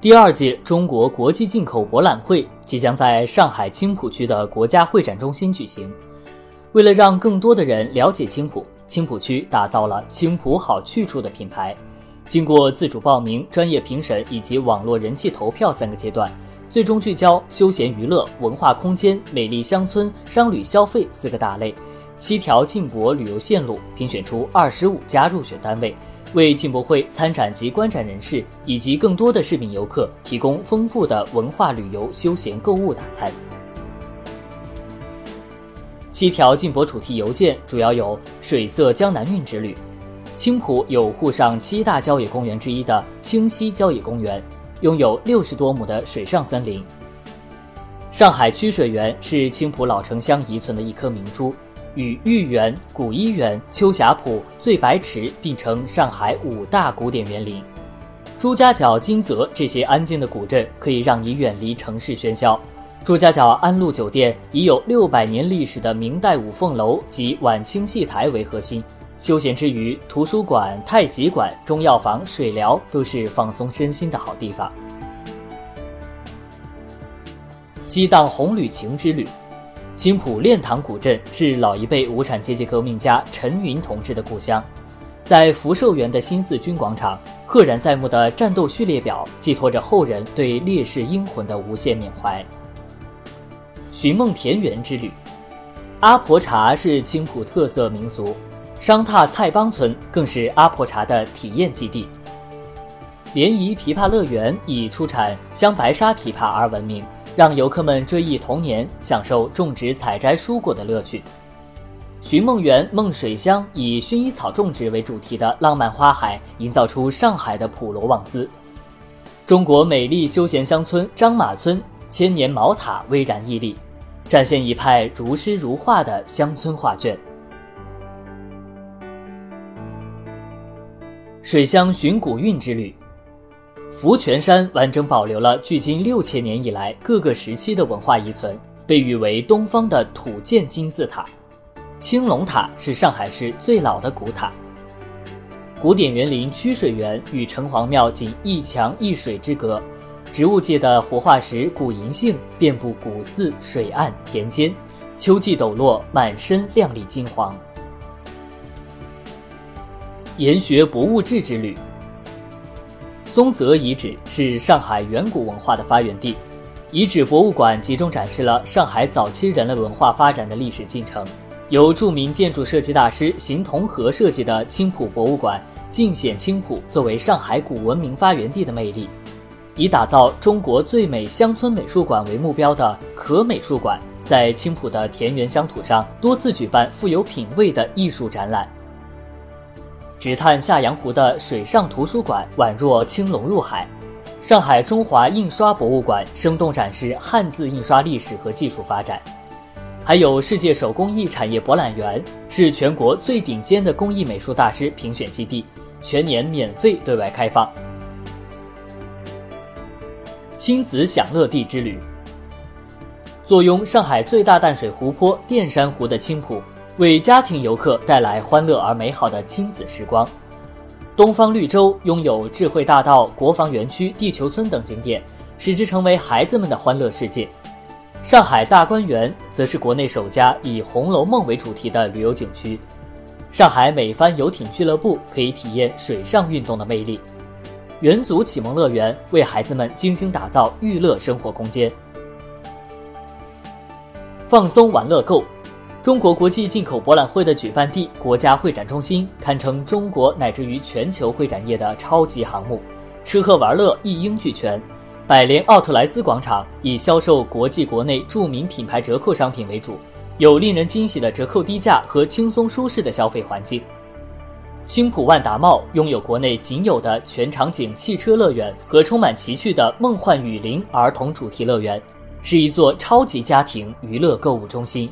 第二届中国国际进口博览会即将在上海青浦区的国家会展中心举行。为了让更多的人了解青浦，青浦区打造了“青浦好去处”的品牌。经过自主报名、专业评审以及网络人气投票三个阶段，最终聚焦休闲娱乐、文化空间、美丽乡村、商旅消费四个大类，七条进博旅游线路，评选出二十五家入选单位。为进博会参展及观展人士以及更多的市民游客提供丰富的文化旅游、休闲购物大餐。七条进博主题游线主要有水色江南韵之旅，青浦有沪上七大郊野公园之一的青溪郊野公园，拥有六十多亩的水上森林。上海曲水园是青浦老城乡遗存的一颗明珠。与豫园、古漪园、秋霞浦、醉白池并称上海五大古典园林。朱家角、金泽这些安静的古镇可以让你远离城市喧嚣。朱家角安陆酒店以有六百年历史的明代五凤楼及晚清戏台为核心，休闲之余，图书馆、太极馆、中药房、水疗都是放松身心的好地方。激荡红旅情之旅。青浦练塘古镇是老一辈无产阶级革命家陈云同志的故乡，在福寿园的新四军广场，赫然在目的战斗序列表寄托着后人对烈士英魂的无限缅怀。寻梦田园之旅，阿婆茶是青浦特色民俗，商榻菜帮村更是阿婆茶的体验基地。联谊琵琶乐园以出产香白沙琵琶而闻名。让游客们追忆童年，享受种植、采摘蔬果的乐趣。寻梦园梦水乡以薰衣草种植为主题的浪漫花海，营造出上海的普罗旺斯。中国美丽休闲乡村张马村千年茅塔巍然屹立，展现一派如诗如画的乡村画卷。水乡寻古韵之旅。福泉山完整保留了距今六千年以来各个时期的文化遗存，被誉为东方的土建金字塔。青龙塔是上海市最老的古塔。古典园林曲水园与城隍庙仅一墙一水之隔，植物界的活化石古银杏遍布古寺、水岸、田间，秋季抖落，满身亮丽金黄。研学博物志之旅。松泽遗址是上海远古文化的发源地，遗址博物馆集中展示了上海早期人类文化发展的历史进程。由著名建筑设计大师邢同和设计的青浦博物馆，尽显青浦作为上海古文明发源地的魅力。以打造中国最美乡村美术馆为目标的可美术馆，在青浦的田园乡土上多次举办富有品位的艺术展览。只探下洋湖的水上图书馆宛若青龙入海，上海中华印刷博物馆生动展示汉字印刷历史和技术发展，还有世界手工艺产业博览园是全国最顶尖的工艺美术大师评选基地，全年免费对外开放。亲子享乐地之旅，坐拥上海最大淡水湖泊淀山湖的青浦。为家庭游客带来欢乐而美好的亲子时光。东方绿洲拥有智慧大道、国防园区、地球村等景点，使之成为孩子们的欢乐世界。上海大观园则是国内首家以《红楼梦》为主题的旅游景区。上海美帆游艇俱乐部可以体验水上运动的魅力。元祖启蒙乐园为孩子们精心打造娱乐生活空间。放松玩乐购。中国国际进口博览会的举办地国家会展中心，堪称中国乃至于全球会展业的超级航母，吃喝玩乐一应俱全。百联奥特莱斯广场以销售国际国内著名品牌折扣商品为主，有令人惊喜的折扣低价和轻松舒适的消费环境。青浦万达茂拥有国内仅有的全场景汽车乐园和充满奇趣的梦幻雨林儿童主题乐园，是一座超级家庭娱乐购物中心。